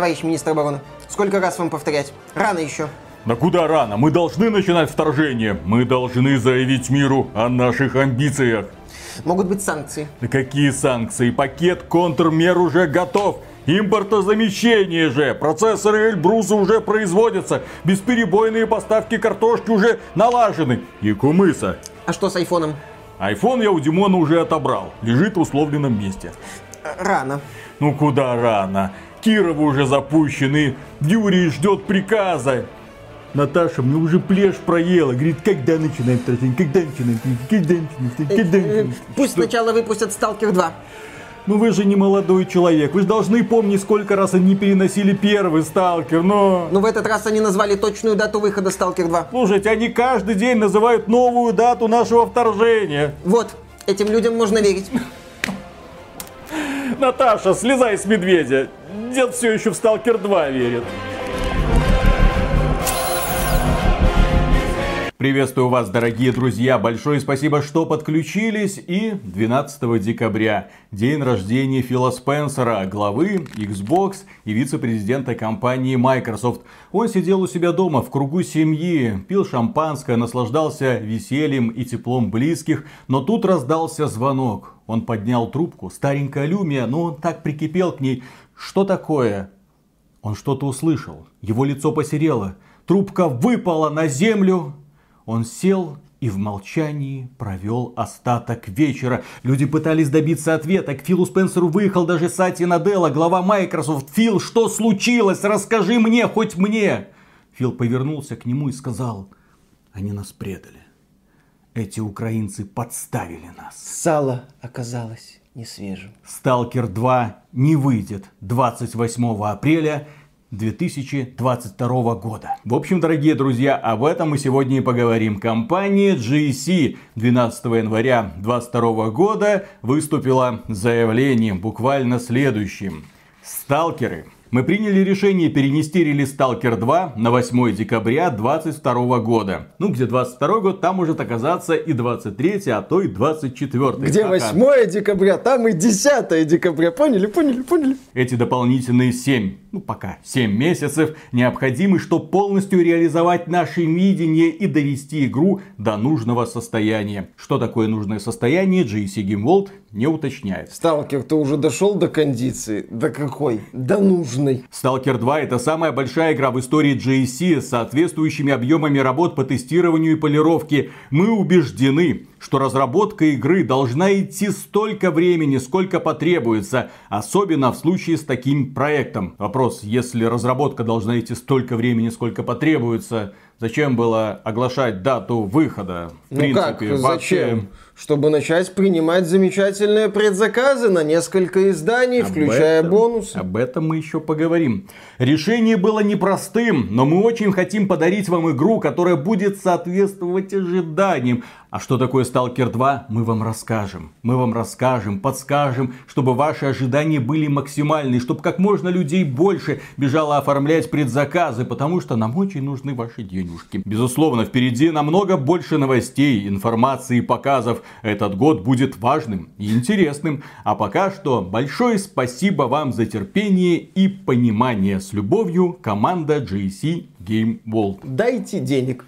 товарищ министр обороны. Сколько раз вам повторять? Рано еще. Да куда рано? Мы должны начинать вторжение. Мы должны заявить миру о наших амбициях. Могут быть санкции. Да какие санкции? Пакет контрмер уже готов. Импортозамещение же. Процессоры Эльбруса уже производятся. Бесперебойные поставки картошки уже налажены. И кумыса. А что с айфоном? Айфон я у Димона уже отобрал. Лежит в условленном месте. Рано. Ну куда рано? Кировы уже запущены. Юрий ждет приказа. Наташа, мне уже плешь проела. Говорит, когда начинаем вторжение? Когда начинаем? Когда начинаем? Когда начинаем? Пусть сначала выпустят Сталкер 2. Ну вы же не молодой человек. Вы же должны помнить, сколько раз они переносили первый Сталкер, но... Но в этот раз они назвали точную дату выхода Сталкер 2. Слушайте, они каждый день называют новую дату нашего вторжения. Вот, этим людям можно верить. Наташа, слезай с медведя. Дед все еще в Сталкер 2 верит. Приветствую вас, дорогие друзья. Большое спасибо, что подключились. И 12 декабря, день рождения Фила Спенсера, главы Xbox и вице-президента компании Microsoft. Он сидел у себя дома в кругу семьи, пил шампанское, наслаждался весельем и теплом близких. Но тут раздался звонок. Он поднял трубку, старенькая Люмия, но он так прикипел к ней. Что такое? Он что-то услышал. Его лицо посерело. Трубка выпала на землю, он сел и в молчании провел остаток вечера. Люди пытались добиться ответа. К Филу Спенсеру выехал даже Сати Наделла, глава Microsoft. «Фил, что случилось? Расскажи мне, хоть мне!» Фил повернулся к нему и сказал, «Они нас предали. Эти украинцы подставили нас». Сало оказалось не свежим. «Сталкер 2» не выйдет 28 апреля 2022 года. В общем, дорогие друзья, об этом мы сегодня и поговорим. Компания GC 12 января 2022 года выступила заявлением буквально следующим. Сталкеры мы приняли решение перенести релиз Stalker 2 на 8 декабря 2022 года. Ну, где 22 год, там может оказаться и 23, а то и 24. Где 8 декабря, там и 10 декабря. Поняли, поняли, поняли. Эти дополнительные 7, ну пока 7 месяцев необходимы, чтобы полностью реализовать наше видение и довести игру до нужного состояния. Что такое нужное состояние, GSC Game World не уточняет. Сталкер, ты уже дошел до кондиции? До какой? До нужной. Stalker 2 это самая большая игра в истории GSC с соответствующими объемами работ по тестированию и полировке. Мы убеждены, что разработка игры должна идти столько времени, сколько потребуется, особенно в случае с таким проектом. Вопрос, если разработка должна идти столько времени, сколько потребуется, зачем было оглашать дату выхода? В ну принципе, как, зачем? Чтобы начать принимать замечательные предзаказы на несколько изданий, об включая этом, бонусы. Об этом мы еще поговорим. Решение было непростым, но мы очень хотим подарить вам игру, которая будет соответствовать ожиданиям. А что такое Stalker 2, мы вам расскажем. Мы вам расскажем, подскажем, чтобы ваши ожидания были максимальны, чтобы как можно людей больше бежало оформлять предзаказы, потому что нам очень нужны ваши денежки. Безусловно, впереди намного больше новостей, информации и показов. Этот год будет важным и интересным. А пока что большое спасибо вам за терпение и понимание. С любовью, команда GC Game World. Дайте денег.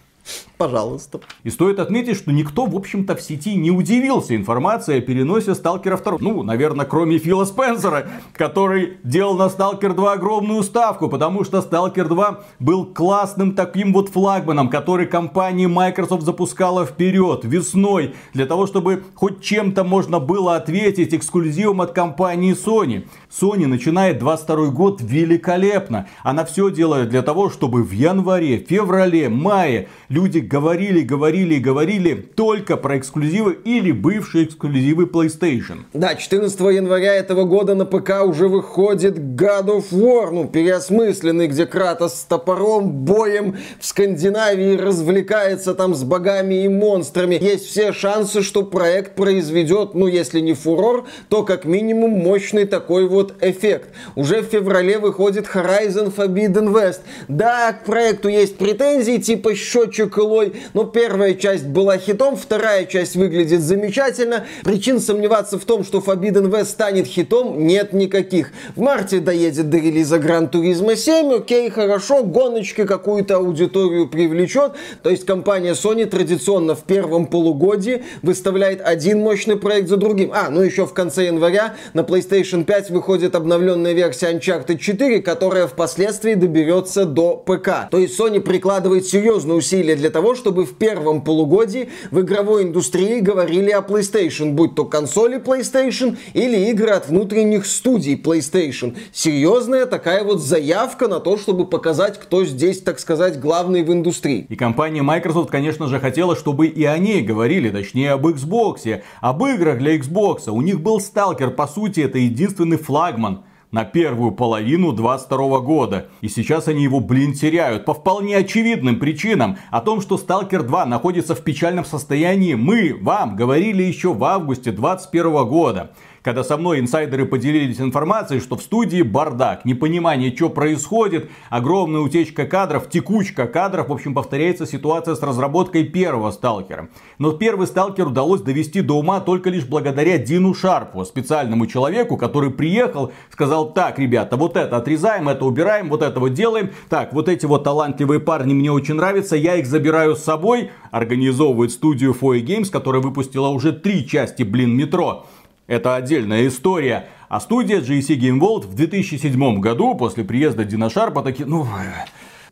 Пожалуйста. И стоит отметить, что никто, в общем-то, в сети не удивился информацией о переносе Сталкера 2. Ну, наверное, кроме Фила Спенсера, который делал на Сталкер 2 огромную ставку, потому что Сталкер 2 был классным таким вот флагманом, который компания Microsoft запускала вперед, весной, для того, чтобы хоть чем-то можно было ответить эксклюзивом от компании Sony. Sony начинает 22 год великолепно. Она все делает для того, чтобы в январе, феврале, мае люди говорили, говорили говорили только про эксклюзивы или бывшие эксклюзивы PlayStation. Да, 14 января этого года на ПК уже выходит God of War, ну, переосмысленный, где Кратос с топором, боем в Скандинавии развлекается там с богами и монстрами. Есть все шансы, что проект произведет, ну, если не фурор, то как минимум мощный такой вот эффект. Уже в феврале выходит Horizon Forbidden West. Да, к проекту есть претензии, типа счетчик логики отстой. Но первая часть была хитом, вторая часть выглядит замечательно. Причин сомневаться в том, что Forbidden West станет хитом, нет никаких. В марте доедет до релиза Gran Turismo 7, окей, хорошо, гоночки какую-то аудиторию привлечет. То есть компания Sony традиционно в первом полугодии выставляет один мощный проект за другим. А, ну еще в конце января на PlayStation 5 выходит обновленная версия Uncharted 4, которая впоследствии доберется до ПК. То есть Sony прикладывает серьезные усилия для того, чтобы в первом полугодии в игровой индустрии говорили о PlayStation, будь то консоли PlayStation или игры от внутренних студий PlayStation. Серьезная такая вот заявка на то, чтобы показать, кто здесь, так сказать, главный в индустрии. И компания Microsoft, конечно же, хотела, чтобы и о ней говорили, точнее об Xbox, об играх для Xbox. У них был Stalker, по сути, это единственный флагман на первую половину 22 года. И сейчас они его, блин, теряют. По вполне очевидным причинам. О том, что Stalker 2 находится в печальном состоянии, мы вам говорили еще в августе 21 года когда со мной инсайдеры поделились информацией, что в студии бардак, непонимание, что происходит, огромная утечка кадров, текучка кадров, в общем, повторяется ситуация с разработкой первого сталкера. Но первый сталкер удалось довести до ума только лишь благодаря Дину Шарпу, специальному человеку, который приехал, сказал, так, ребята, вот это отрезаем, это убираем, вот это вот делаем, так, вот эти вот талантливые парни мне очень нравятся, я их забираю с собой, организовывает студию Foy Games, которая выпустила уже три части, блин, метро. Это отдельная история. А студия GSC Game World в 2007 году, после приезда Дина Шарпа, такие, ну,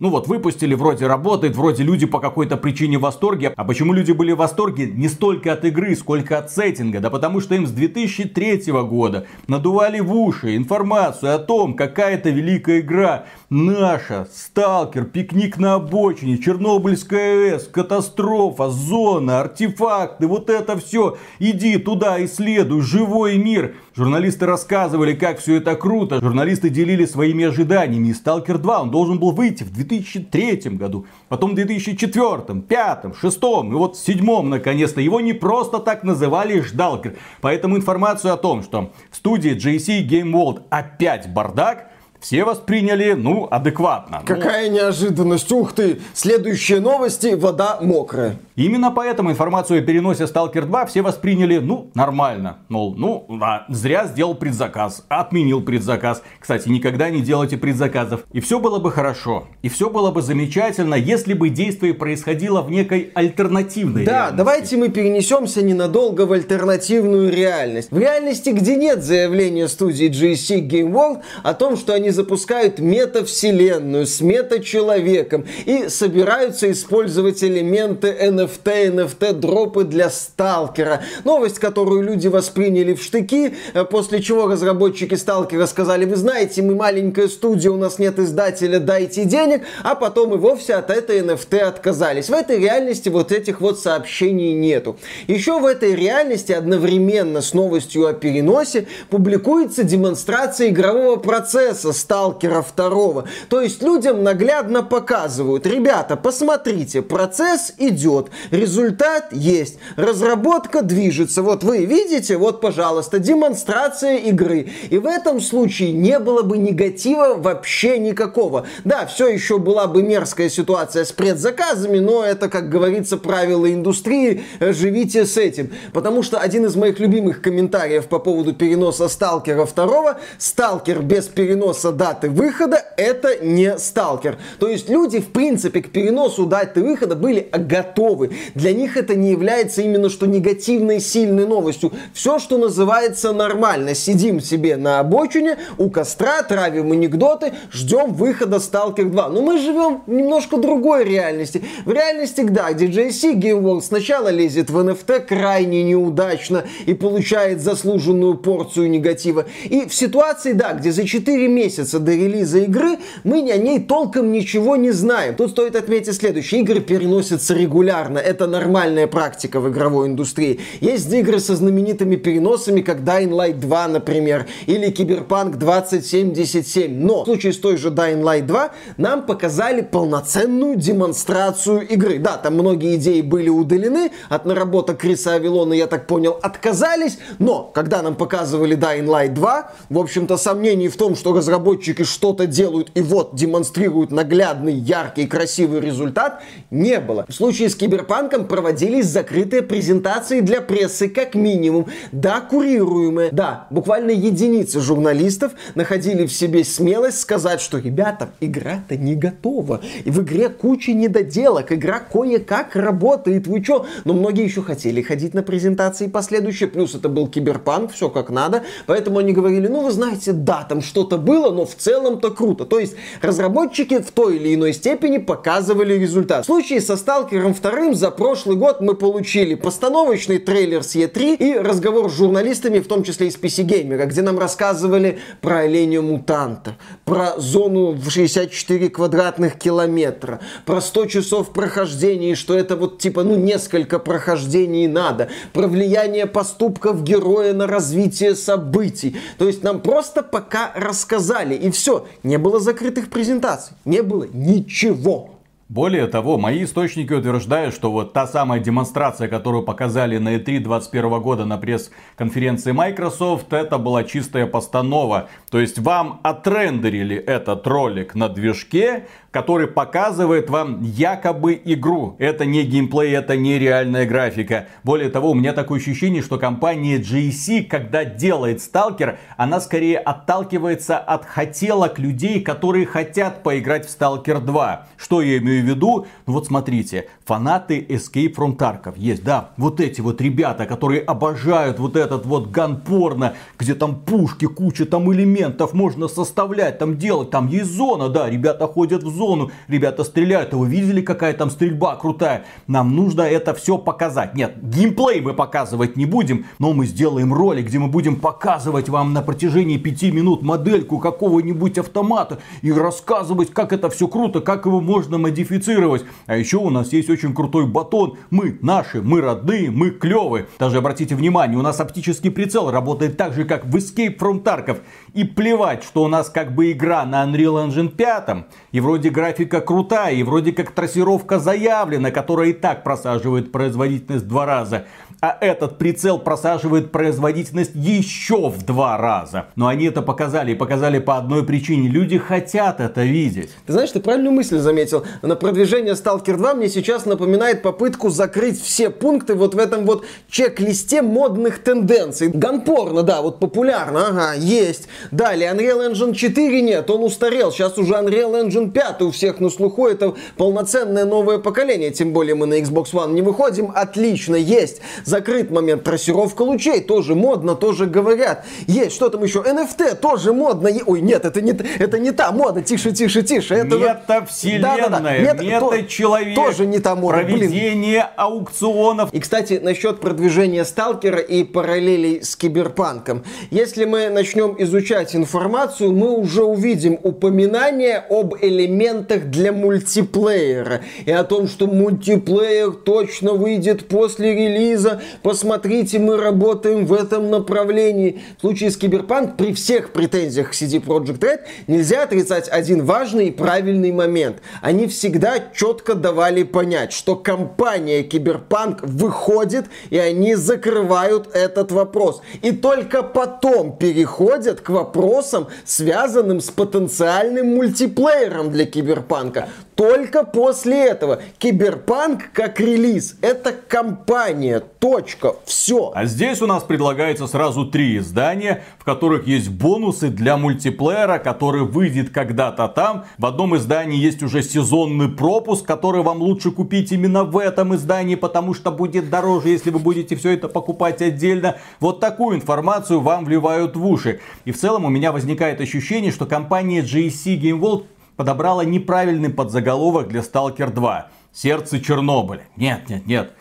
ну вот выпустили, вроде работает, вроде люди по какой-то причине в восторге. А почему люди были в восторге? Не столько от игры, сколько от сеттинга. Да потому что им с 2003 года надували в уши информацию о том, какая это великая игра. Наша, Сталкер, Пикник на обочине, Чернобыльская АЭС, Катастрофа, Зона, артефакты, вот это все. Иди туда, исследуй, живой мир. Журналисты рассказывали, как все это круто. Журналисты делили своими ожиданиями. И Сталкер 2, он должен был выйти в 2003 году. Потом в 2004, 2005, 2006 и вот в 2007 наконец-то. Его не просто так называли Ждалкер. Поэтому информацию о том, что в студии JC Game World опять бардак, все восприняли, ну, адекватно. Какая ну... неожиданность, ух ты! Следующие новости, вода мокрая. Именно поэтому информацию о переносе Stalker 2 все восприняли, ну, нормально. Мол, ну, да, зря сделал предзаказ, отменил предзаказ. Кстати, никогда не делайте предзаказов. И все было бы хорошо, и все было бы замечательно, если бы действие происходило в некой альтернативной Да, реальности. давайте мы перенесемся ненадолго в альтернативную реальность. В реальности, где нет заявления студии GSC Game World о том, что они запускают метавселенную с мета-человеком и собираются использовать элементы NFT, NFT-дропы для сталкера. Новость, которую люди восприняли в штыки, э, после чего разработчики сталкера сказали, вы знаете, мы маленькая студия, у нас нет издателя, дайте денег, а потом и вовсе от этой NFT отказались. В этой реальности вот этих вот сообщений нету. Еще в этой реальности одновременно с новостью о переносе публикуется демонстрация игрового процесса Сталкера 2. То есть людям наглядно показывают, ребята, посмотрите, процесс идет, результат есть, разработка движется. Вот вы видите, вот, пожалуйста, демонстрация игры. И в этом случае не было бы негатива вообще никакого. Да, все еще была бы мерзкая ситуация с предзаказами, но это, как говорится, правила индустрии, живите с этим. Потому что один из моих любимых комментариев по поводу переноса Сталкера 2, Сталкер без переноса даты выхода это не Сталкер. То есть люди, в принципе, к переносу даты выхода были готовы. Для них это не является именно что негативной сильной новостью. Все, что называется нормально. Сидим себе на обочине, у костра, травим анекдоты, ждем выхода Сталкер 2. Но мы живем в немножко другой реальности. В реальности, да, где JC Game World сначала лезет в NFT крайне неудачно и получает заслуженную порцию негатива. И в ситуации, да, где за 4 месяца до релиза игры, мы о ней толком ничего не знаем. Тут стоит отметить следующее. Игры переносятся регулярно популярно. Это нормальная практика в игровой индустрии. Есть игры со знаменитыми переносами, как Dying Light 2, например, или Cyberpunk 2077. Но в случае с той же Dying Light 2 нам показали полноценную демонстрацию игры. Да, там многие идеи были удалены от наработок Криса Авилона, я так понял, отказались, но когда нам показывали Dying Light 2, в общем-то, сомнений в том, что разработчики что-то делают и вот демонстрируют наглядный, яркий, красивый результат, не было. В случае с Киберпанком проводились закрытые презентации для прессы, как минимум. Да, курируемые. Да, буквально единицы журналистов находили в себе смелость сказать, что, ребята, игра-то не готова. И в игре куча недоделок. Игра кое-как работает. Вы чё? Но многие еще хотели ходить на презентации последующие. Плюс это был Киберпанк, все как надо. Поэтому они говорили, ну, вы знаете, да, там что-то было, но в целом-то круто. То есть разработчики в той или иной степени показывали результат. В случае со Сталкером 2 за прошлый год мы получили постановочный трейлер с E3 и разговор с журналистами, в том числе из PC Gamer, где нам рассказывали про оленя мутанта, про зону в 64 квадратных километра, про 100 часов прохождения, что это вот типа, ну, несколько прохождений надо, про влияние поступков героя на развитие событий. То есть нам просто пока рассказали, и все. Не было закрытых презентаций, не было ничего. Более того, мои источники утверждают, что вот та самая демонстрация, которую показали на E3 2021 года на пресс-конференции Microsoft, это была чистая постанова. То есть вам отрендерили этот ролик на движке, который показывает вам якобы игру. Это не геймплей, это не реальная графика. Более того, у меня такое ощущение, что компания GSC, когда делает Сталкер, она скорее отталкивается от хотелок людей, которые хотят поиграть в Сталкер 2. Что я имею в виду? Ну вот смотрите, фанаты Escape from Tarkov есть, да, вот эти вот ребята, которые обожают вот этот вот ганпорно, где там пушки, куча там элементов можно составлять, там делать, там есть зона, да, ребята ходят в зону, ребята стреляют, а вы видели, какая там стрельба крутая? Нам нужно это все показать. Нет, геймплей мы показывать не будем, но мы сделаем ролик, где мы будем показывать вам на протяжении пяти минут модельку какого-нибудь автомата и рассказывать, как это все круто, как его можно модифицировать. А еще у нас есть очень крутой батон. Мы наши, мы родные, мы клевые. Даже обратите внимание, у нас оптический прицел работает так же, как в Escape from Tarkov. И плевать, что у нас как бы игра на Unreal Engine 5, и вроде графика крутая, и вроде как трассировка заявлена, которая и так просаживает производительность в два раза а этот прицел просаживает производительность еще в два раза. Но они это показали и показали по одной причине. Люди хотят это видеть. Ты знаешь, ты правильную мысль заметил. На продвижение Stalker 2 мне сейчас напоминает попытку закрыть все пункты вот в этом вот чек-листе модных тенденций. Ганпорно, да, вот популярно, ага, есть. Далее, Unreal Engine 4 нет, он устарел. Сейчас уже Unreal Engine 5 у всех на слуху. Это полноценное новое поколение. Тем более мы на Xbox One не выходим. Отлично, есть закрыт момент. Трассировка лучей тоже модно, тоже говорят. Есть, что там еще? NFT тоже модно. Ой, нет, это не, это не та мода. Тише, тише, тише. Это Мета-вселенная, да, да, да. Мета, мета-человек. Тоже не та мода. Проведение Блин. аукционов. И, кстати, насчет продвижения Сталкера и параллелей с Киберпанком. Если мы начнем изучать информацию, мы уже увидим упоминание об элементах для мультиплеера. И о том, что мультиплеер точно выйдет после релиза посмотрите, мы работаем в этом направлении. В случае с Киберпанк при всех претензиях к CD Projekt Red нельзя отрицать один важный и правильный момент. Они всегда четко давали понять, что компания Киберпанк выходит и они закрывают этот вопрос. И только потом переходят к вопросам, связанным с потенциальным мультиплеером для Киберпанка. Только после этого Киберпанк как релиз это компания, точка, все. А здесь у нас предлагается сразу три издания, в которых есть бонусы для мультиплеера, который выйдет когда-то там. В одном издании есть уже сезонный пропуск, который вам лучше купить именно в этом издании, потому что будет дороже, если вы будете все это покупать отдельно. Вот такую информацию вам вливают в уши. И в целом у меня возникает ощущение, что компания GSC Game World подобрала неправильный подзаголовок для Stalker 2. Сердце Чернобыля. Нет, нет, нет.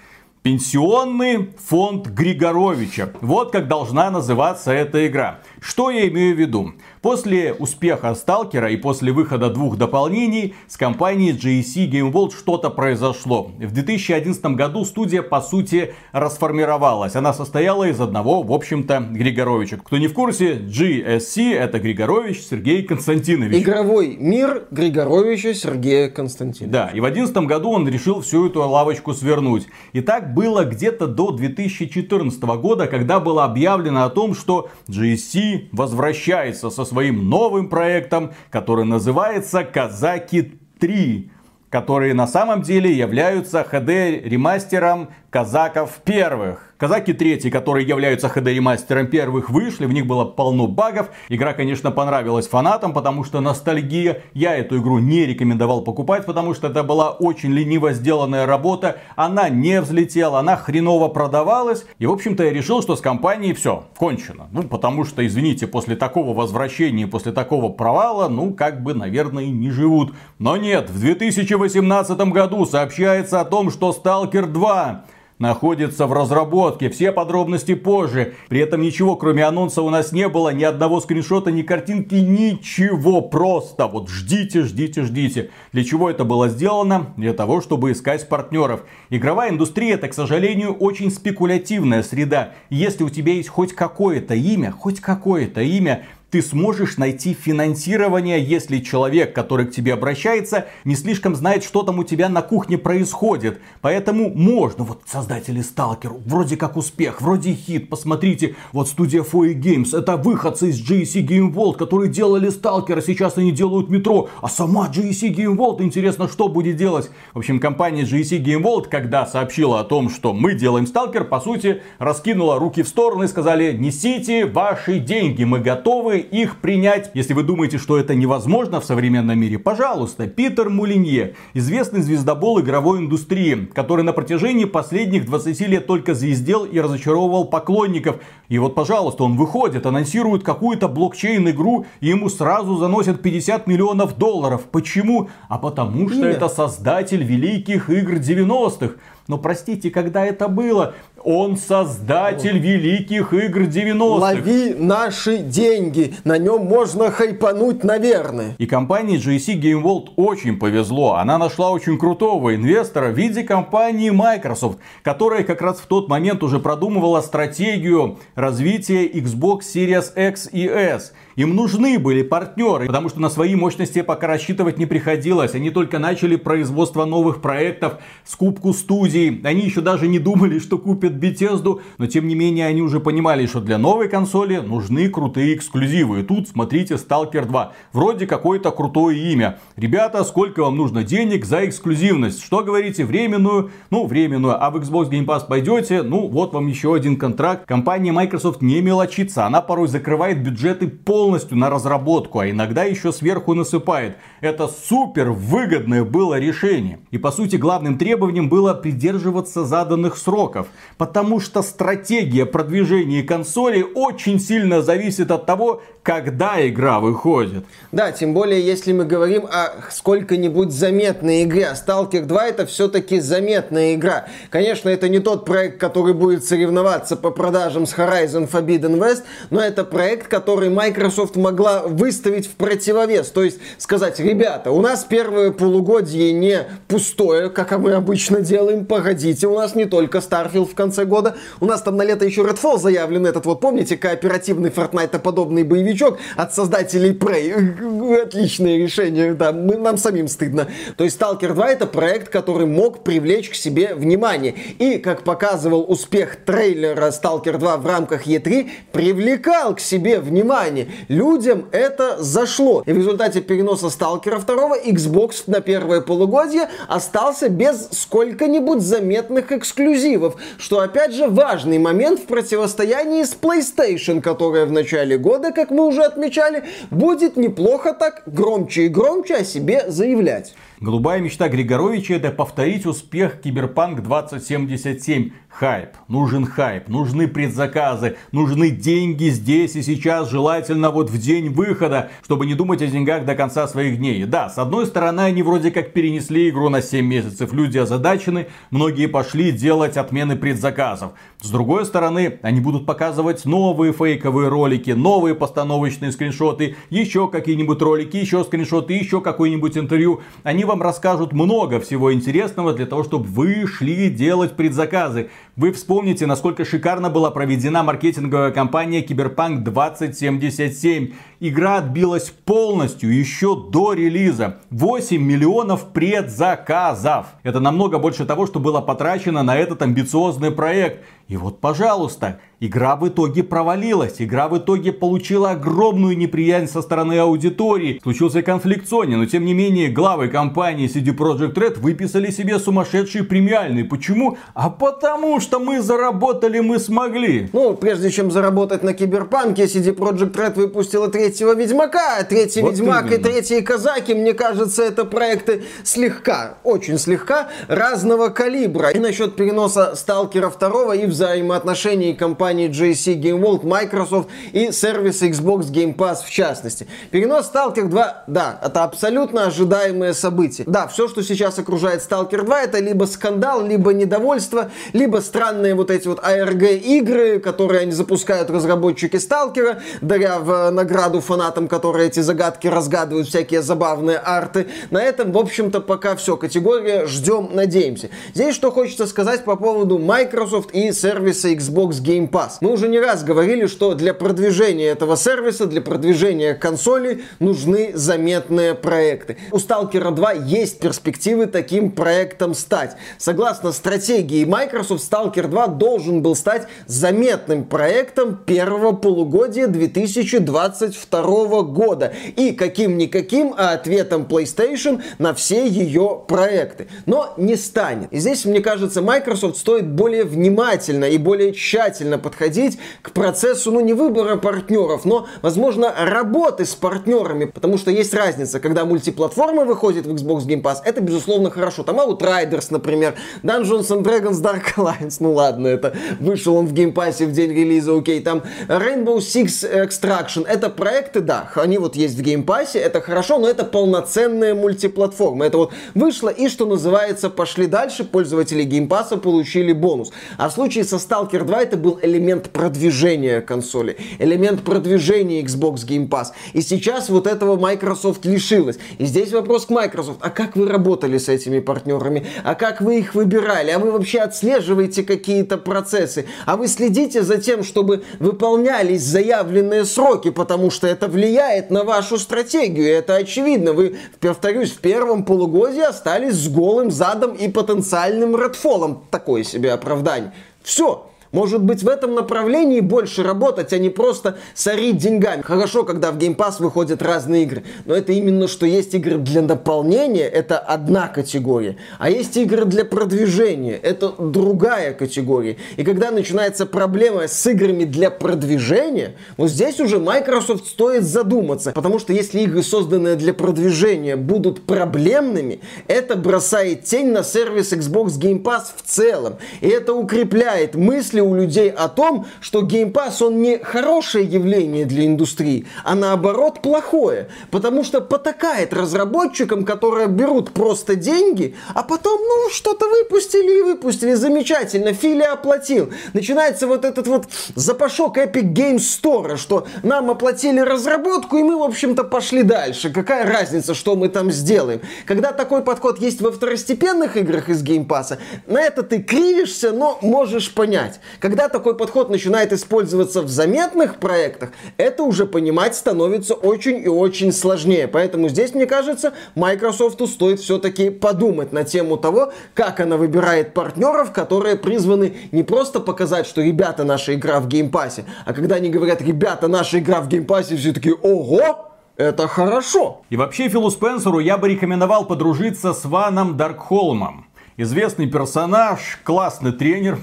Пенсионный фонд Григоровича. Вот как должна называться эта игра. Что я имею в виду? После успеха Сталкера и после выхода двух дополнений с компанией GSC Game World что-то произошло. В 2011 году студия по сути расформировалась. Она состояла из одного, в общем-то, Григоровича. Кто не в курсе, GSC это Григорович Сергей Константинович. Игровой мир Григоровича Сергея Константиновича. Да, и в 2011 году он решил всю эту лавочку свернуть. И так было где-то до 2014 года, когда было объявлено о том, что GSC возвращается со своим новым проектом, который называется Казаки 3 которые на самом деле являются HD ремастером казаков первых. Казаки третьи, которые являются HD ремастером первых, вышли, в них было полно багов. Игра, конечно, понравилась фанатам, потому что ностальгия. Я эту игру не рекомендовал покупать, потому что это была очень лениво сделанная работа. Она не взлетела, она хреново продавалась. И, в общем-то, я решил, что с компанией все, кончено. Ну, потому что, извините, после такого возвращения, после такого провала, ну, как бы, наверное, и не живут. Но нет, в 2018 году сообщается о том, что Stalker 2 находится в разработке. Все подробности позже. При этом ничего, кроме анонса, у нас не было. Ни одного скриншота, ни картинки, ничего. Просто вот ждите, ждите, ждите. Для чего это было сделано? Для того, чтобы искать партнеров. Игровая индустрия это, к сожалению, очень спекулятивная среда. Если у тебя есть хоть какое-то имя, хоть какое-то имя, ты сможешь найти финансирование, если человек, который к тебе обращается, не слишком знает, что там у тебя на кухне происходит. Поэтому можно, вот создатели Сталкер, вроде как успех, вроде хит, посмотрите, вот студия Foy Games, это выходцы из GSC Game World, которые делали Сталкера, сейчас они делают метро, а сама GSC Game World, интересно, что будет делать. В общем, компания GSC Game World, когда сообщила о том, что мы делаем Сталкер, по сути, раскинула руки в стороны и сказали, несите ваши деньги, мы готовы их принять. Если вы думаете, что это невозможно в современном мире, пожалуйста, Питер Мулинье, известный звездобол игровой индустрии, который на протяжении последних 20 лет только звездел и разочаровывал поклонников. И вот, пожалуйста, он выходит, анонсирует какую-то блокчейн-игру, и ему сразу заносят 50 миллионов долларов. Почему? А потому что Нет. это создатель великих игр 90-х. Но простите, когда это было? Он создатель О. великих игр 90-х. Лови наши деньги. На нем можно хайпануть, наверное. И компании GSC Game World очень повезло. Она нашла очень крутого инвестора в виде компании Microsoft, которая как раз в тот момент уже продумывала стратегию развития Xbox Series X и S. Им нужны были партнеры, потому что на свои мощности пока рассчитывать не приходилось. Они только начали производство новых проектов, скупку студий. Они еще даже не думали, что купят Bethesda, но тем не менее они уже понимали, что для новой консоли нужны крутые эксклюзивы. И тут смотрите Stalker 2. Вроде какое-то крутое имя. Ребята, сколько вам нужно денег за эксклюзивность? Что говорите, временную? Ну, временную. А в Xbox Game Pass пойдете? Ну, вот вам еще один контракт. Компания Microsoft не мелочится. Она порой закрывает бюджеты полностью полностью на разработку, а иногда еще сверху насыпает. Это супер выгодное было решение. И по сути главным требованием было придерживаться заданных сроков. Потому что стратегия продвижения консоли очень сильно зависит от того, когда игра выходит. Да, тем более, если мы говорим о сколько-нибудь заметной игре. А Stalker 2 это все-таки заметная игра. Конечно, это не тот проект, который будет соревноваться по продажам с Horizon Forbidden West, но это проект, который Microsoft могла выставить в противовес. То есть сказать, ребята, у нас первое полугодие не пустое, как мы обычно делаем, погодите, у нас не только Starfield в конце года, у нас там на лето еще Redfall заявлен этот, вот помните, кооперативный Fortnite-подобный боевичок, боевичок от создателей Prey. Отличное решение, да, мы, нам самим стыдно. То есть Stalker 2 это проект, который мог привлечь к себе внимание. И, как показывал успех трейлера Stalker 2 в рамках E3, привлекал к себе внимание. Людям это зашло. И в результате переноса Stalker 2 Xbox на первое полугодие остался без сколько-нибудь заметных эксклюзивов. Что, опять же, важный момент в противостоянии с PlayStation, которая в начале года, как мы уже отмечали, будет неплохо так громче и громче о себе заявлять. Голубая мечта Григоровича это повторить успех Киберпанк 2077. Хайп. Нужен хайп. Нужны предзаказы. Нужны деньги здесь и сейчас. Желательно вот в день выхода, чтобы не думать о деньгах до конца своих дней. Да, с одной стороны, они вроде как перенесли игру на 7 месяцев. Люди озадачены. многие пошли делать отмены предзаказов. С другой стороны, они будут показывать новые фейковые ролики, новые постановочные скриншоты, еще какие-нибудь ролики, еще скриншоты, еще какое-нибудь интервью. Они вам расскажут много всего интересного для того, чтобы вы шли делать предзаказы. Вы вспомните, насколько шикарно была проведена маркетинговая кампания Киберпанк 2077. Игра отбилась полностью еще до релиза. 8 миллионов предзаказов. Это намного больше того, что было потрачено на этот амбициозный проект. И вот, пожалуйста, игра в итоге провалилась. Игра в итоге получила огромную неприязнь со стороны аудитории. Случился конфликт Sony, но тем не менее главы компании CD Projekt Red выписали себе сумасшедшие премиальные. Почему? А потому что мы заработали, мы смогли. Ну, прежде чем заработать на Киберпанке, CD Projekt Red выпустила третьего Ведьмака. Третий вот Ведьмак именно. и третий Казаки, мне кажется, это проекты слегка, очень слегка разного калибра. И насчет переноса Сталкера 2 и взаимоотношений компании JC Game World, Microsoft и сервиса Xbox Game Pass в частности. Перенос Stalker 2, да, это абсолютно ожидаемое событие. Да, все, что сейчас окружает Stalker 2, это либо скандал, либо недовольство, либо странные вот эти вот ARG игры, которые они запускают разработчики Сталкера, даря в награду фанатам, которые эти загадки разгадывают, всякие забавные арты. На этом, в общем-то, пока все. Категория ждем, надеемся. Здесь что хочется сказать по поводу Microsoft и сервиса Xbox Game Pass. Мы уже не раз говорили, что для продвижения этого сервиса, для продвижения консоли нужны заметные проекты. У Stalker 2 есть перспективы таким проектом стать. Согласно стратегии Microsoft, Stalker 2 должен был стать заметным проектом первого полугодия 2022 года. И каким-никаким, ответом PlayStation на все ее проекты. Но не станет. И здесь, мне кажется, Microsoft стоит более внимательно и более тщательно подходить к процессу, ну, не выбора партнеров, но, возможно, работы с партнерами, потому что есть разница, когда мультиплатформа выходит в Xbox Game Pass, это, безусловно, хорошо. Там Outriders, например, Dungeons and Dragons Dark Alliance, ну ладно, это вышел он в Pass в день релиза, окей, там Rainbow Six Extraction, это проекты, да, они вот есть в Pass, это хорошо, но это полноценная мультиплатформа. Это вот вышло и, что называется, пошли дальше, пользователи Pass получили бонус. А в случае со Stalker 2 это был элемент продвижения консоли, элемент продвижения Xbox Game Pass. И сейчас вот этого Microsoft лишилась. И здесь вопрос к Microsoft. А как вы работали с этими партнерами? А как вы их выбирали? А вы вообще отслеживаете какие-то процессы? А вы следите за тем, чтобы выполнялись заявленные сроки, потому что это влияет на вашу стратегию. Это очевидно. Вы, повторюсь, в первом полугодии остались с голым задом и потенциальным редфолом. Такое себе оправдание. Все. Может быть, в этом направлении больше работать, а не просто сорить деньгами. Хорошо, когда в Game Pass выходят разные игры, но это именно что есть игры для наполнения, это одна категория. А есть игры для продвижения, это другая категория. И когда начинается проблема с играми для продвижения, вот здесь уже Microsoft стоит задуматься. Потому что если игры, созданные для продвижения, будут проблемными, это бросает тень на сервис Xbox Game Pass в целом. И это укрепляет мысли мысли у людей о том, что Game Pass, он не хорошее явление для индустрии, а наоборот плохое. Потому что потакает разработчикам, которые берут просто деньги, а потом, ну, что-то выпустили и выпустили. Замечательно, Фили оплатил. Начинается вот этот вот запашок Epic Games Store, что нам оплатили разработку, и мы, в общем-то, пошли дальше. Какая разница, что мы там сделаем? Когда такой подход есть во второстепенных играх из Game Pass, на это ты кривишься, но можешь понять. Когда такой подход начинает использоваться в заметных проектах, это уже понимать становится очень и очень сложнее. Поэтому здесь, мне кажется, Microsoft стоит все-таки подумать на тему того, как она выбирает партнеров, которые призваны не просто показать, что ребята, наша игра в Game Pass е, а когда они говорят, ребята, наша игра в Game Pass е, все такие, ого, это хорошо. И вообще Филу Спенсеру я бы рекомендовал подружиться с Ваном Даркхолмом известный персонаж, классный тренер.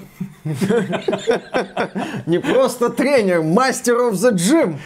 Не просто тренер, мастер of the gym.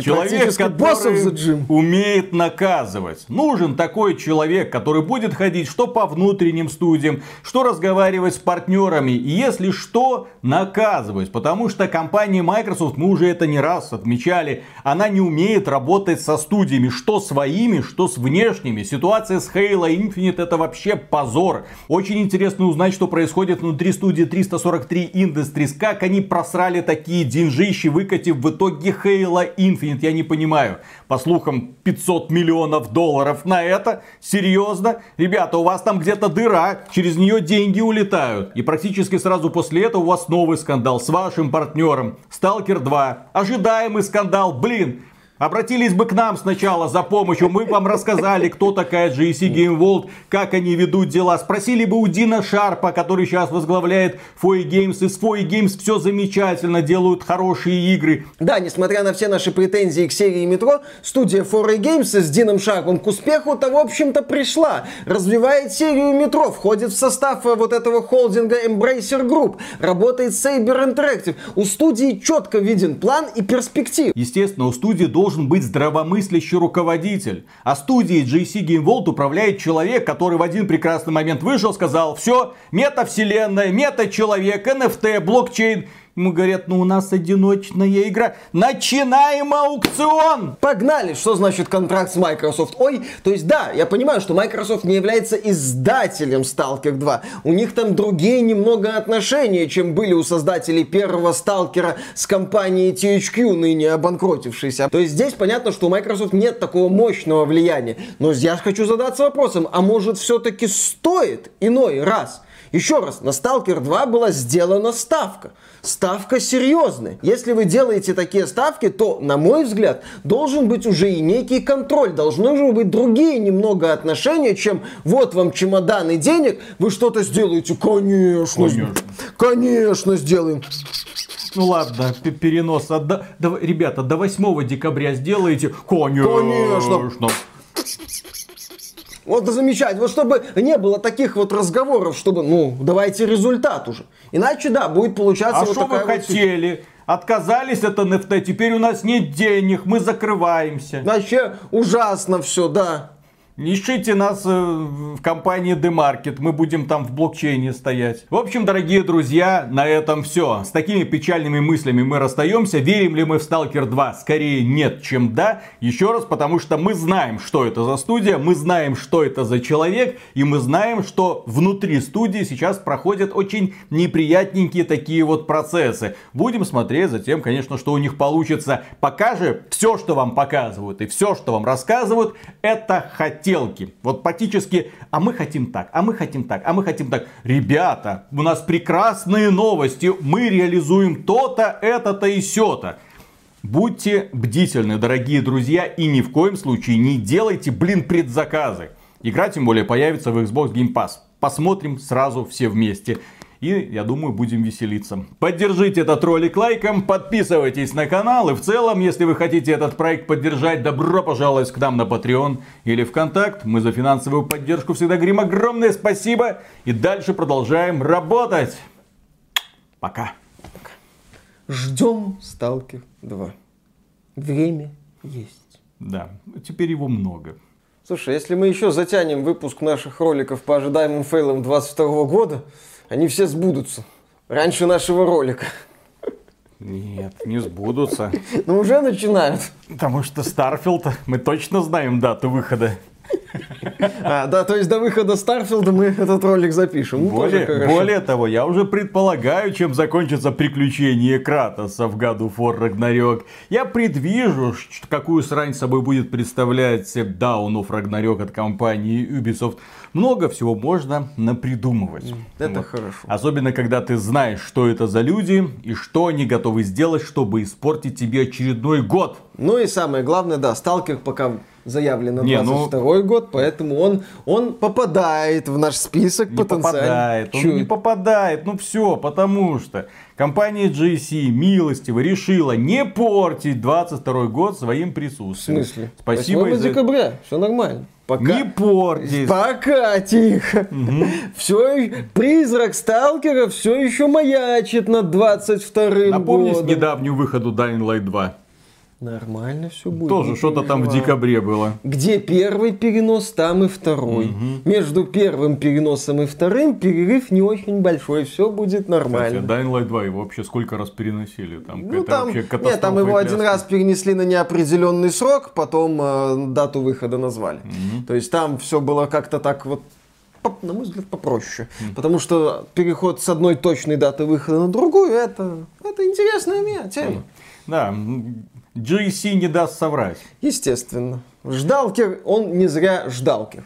Человек, который умеет наказывать. Нужен такой человек, который будет ходить что по внутренним студиям, что разговаривать с партнерами. И если что, наказывать. Потому что компания Microsoft, мы уже это не раз отмечали, она не умеет работать со студиями. Что своими, что с внешними. Ситуация с Halo Infinite это вообще позор. Очень интересно узнать, что происходит внутри студии 343 Industries. Как они просрали такие деньжищи, выкатив в итоге Halo Infinite Infinite, я не понимаю. По слухам, 500 миллионов долларов на это? Серьезно? Ребята, у вас там где-то дыра, через нее деньги улетают. И практически сразу после этого у вас новый скандал с вашим партнером. Сталкер 2. Ожидаемый скандал. Блин, Обратились бы к нам сначала за помощью, мы вам рассказали, кто такая GSC Game World, как они ведут дела. Спросили бы у Дина Шарпа, который сейчас возглавляет FOI Games. И с FOI Games все замечательно, делают хорошие игры. Да, несмотря на все наши претензии к серии Метро, студия 4 Games с Дином Шарпом к успеху-то, в общем-то, пришла. Развивает серию Метро, входит в состав э, вот этого холдинга Embracer Group, работает Saber Interactive. У студии четко виден план и перспектив. Естественно, у студии должен должен быть здравомыслящий руководитель. А студией JC Game World управляет человек, который в один прекрасный момент вышел, сказал, все, метавселенная, мета-человек, NFT, блокчейн, Ему говорят, ну у нас одиночная игра. Начинаем аукцион! Погнали! Что значит контракт с Microsoft? Ой, то есть да, я понимаю, что Microsoft не является издателем Stalker 2. У них там другие немного отношения, чем были у создателей первого Сталкера с компанией THQ, ныне обанкротившейся. То есть здесь понятно, что у Microsoft нет такого мощного влияния. Но я хочу задаться вопросом, а может все-таки стоит иной раз? Еще раз, на Stalker 2 была сделана ставка ставка серьезная. Если вы делаете такие ставки, то, на мой взгляд, должен быть уже и некий контроль. Должны же быть другие немного отношения, чем вот вам чемоданы денег, вы что-то сделаете. Конечно, конечно, конечно сделаем. Ну ладно, перенос. От, до, до, ребята, до 8 декабря сделаете? Конечно. Конечно. Вот замечательно. Вот чтобы не было таких вот разговоров, чтобы, ну, давайте результат уже. Иначе, да, будет получаться а вот что вы вот хотели? Отказались от NFT, теперь у нас нет денег, мы закрываемся. Вообще ужасно все, да. Ищите нас э, в компании Demarket, мы будем там в блокчейне стоять. В общем, дорогие друзья, на этом все. С такими печальными мыслями мы расстаемся. Верим ли мы в Stalker 2? Скорее нет, чем да. Еще раз, потому что мы знаем, что это за студия, мы знаем, что это за человек, и мы знаем, что внутри студии сейчас проходят очень неприятненькие такие вот процессы. Будем смотреть за тем, конечно, что у них получится. Пока же все, что вам показывают и все, что вам рассказывают, это хотя хотелки. Вот практически, а мы хотим так, а мы хотим так, а мы хотим так. Ребята, у нас прекрасные новости, мы реализуем то-то, это-то и сё-то. Будьте бдительны, дорогие друзья, и ни в коем случае не делайте, блин, предзаказы. Игра тем более появится в Xbox Game Pass. Посмотрим сразу все вместе. И, я думаю, будем веселиться. Поддержите этот ролик лайком, подписывайтесь на канал. И в целом, если вы хотите этот проект поддержать, добро пожаловать к нам на Patreon или ВКонтакт. Мы за финансовую поддержку всегда говорим огромное спасибо. И дальше продолжаем работать. Пока. Ждем Сталкер 2. Время есть. Да, теперь его много. Слушай, если мы еще затянем выпуск наших роликов по ожидаемым фейлам 22 года, они все сбудутся. Раньше нашего ролика. Нет, не сбудутся. Ну уже начинают. Потому что Starfield, мы точно знаем дату выхода. А, да, то есть до выхода Starfield а мы этот ролик запишем. Ну, более, более того, я уже предполагаю, чем закончится приключение Кратоса в God of War Ragnarök. Я предвижу, какую срань собой будет представлять Dawn of Ragnarok от компании Ubisoft. Много всего можно напридумывать. Это вот. хорошо. Особенно, когда ты знаешь, что это за люди и что они готовы сделать, чтобы испортить тебе очередной год. Ну и самое главное, да, Сталкер пока заявлено на 22 ну... год, поэтому он, он попадает в наш список не потенциально. Попадает, он не попадает, ну все, потому что компания GC милостиво решила не портить 22 год своим присутствием. В смысле? Спасибо 8 за... декабря, все нормально. Пока... Не портить. Пока, тихо. Угу. Все, призрак сталкера все еще маячит над 22 Напомни годом. недавнюю выходу Dying Light 2. Нормально все будет. Тоже что-то там в декабре было. Где первый перенос, там и второй. Между первым переносом и вторым перерыв не очень большой, все будет Кстати, нормально. Dying Light 2 его вообще сколько раз переносили? Там, Ну это там, вообще нет, там его один раз перенесли на неопределенный срок, потом э, дату выхода назвали. То есть там все было как-то так вот, на мой взгляд, попроще. Потому что переход с одной точной даты выхода на другую, это, это интересная тема. Да, м, GSC не даст соврать. Естественно. Ждалкер, он не зря ждалкер.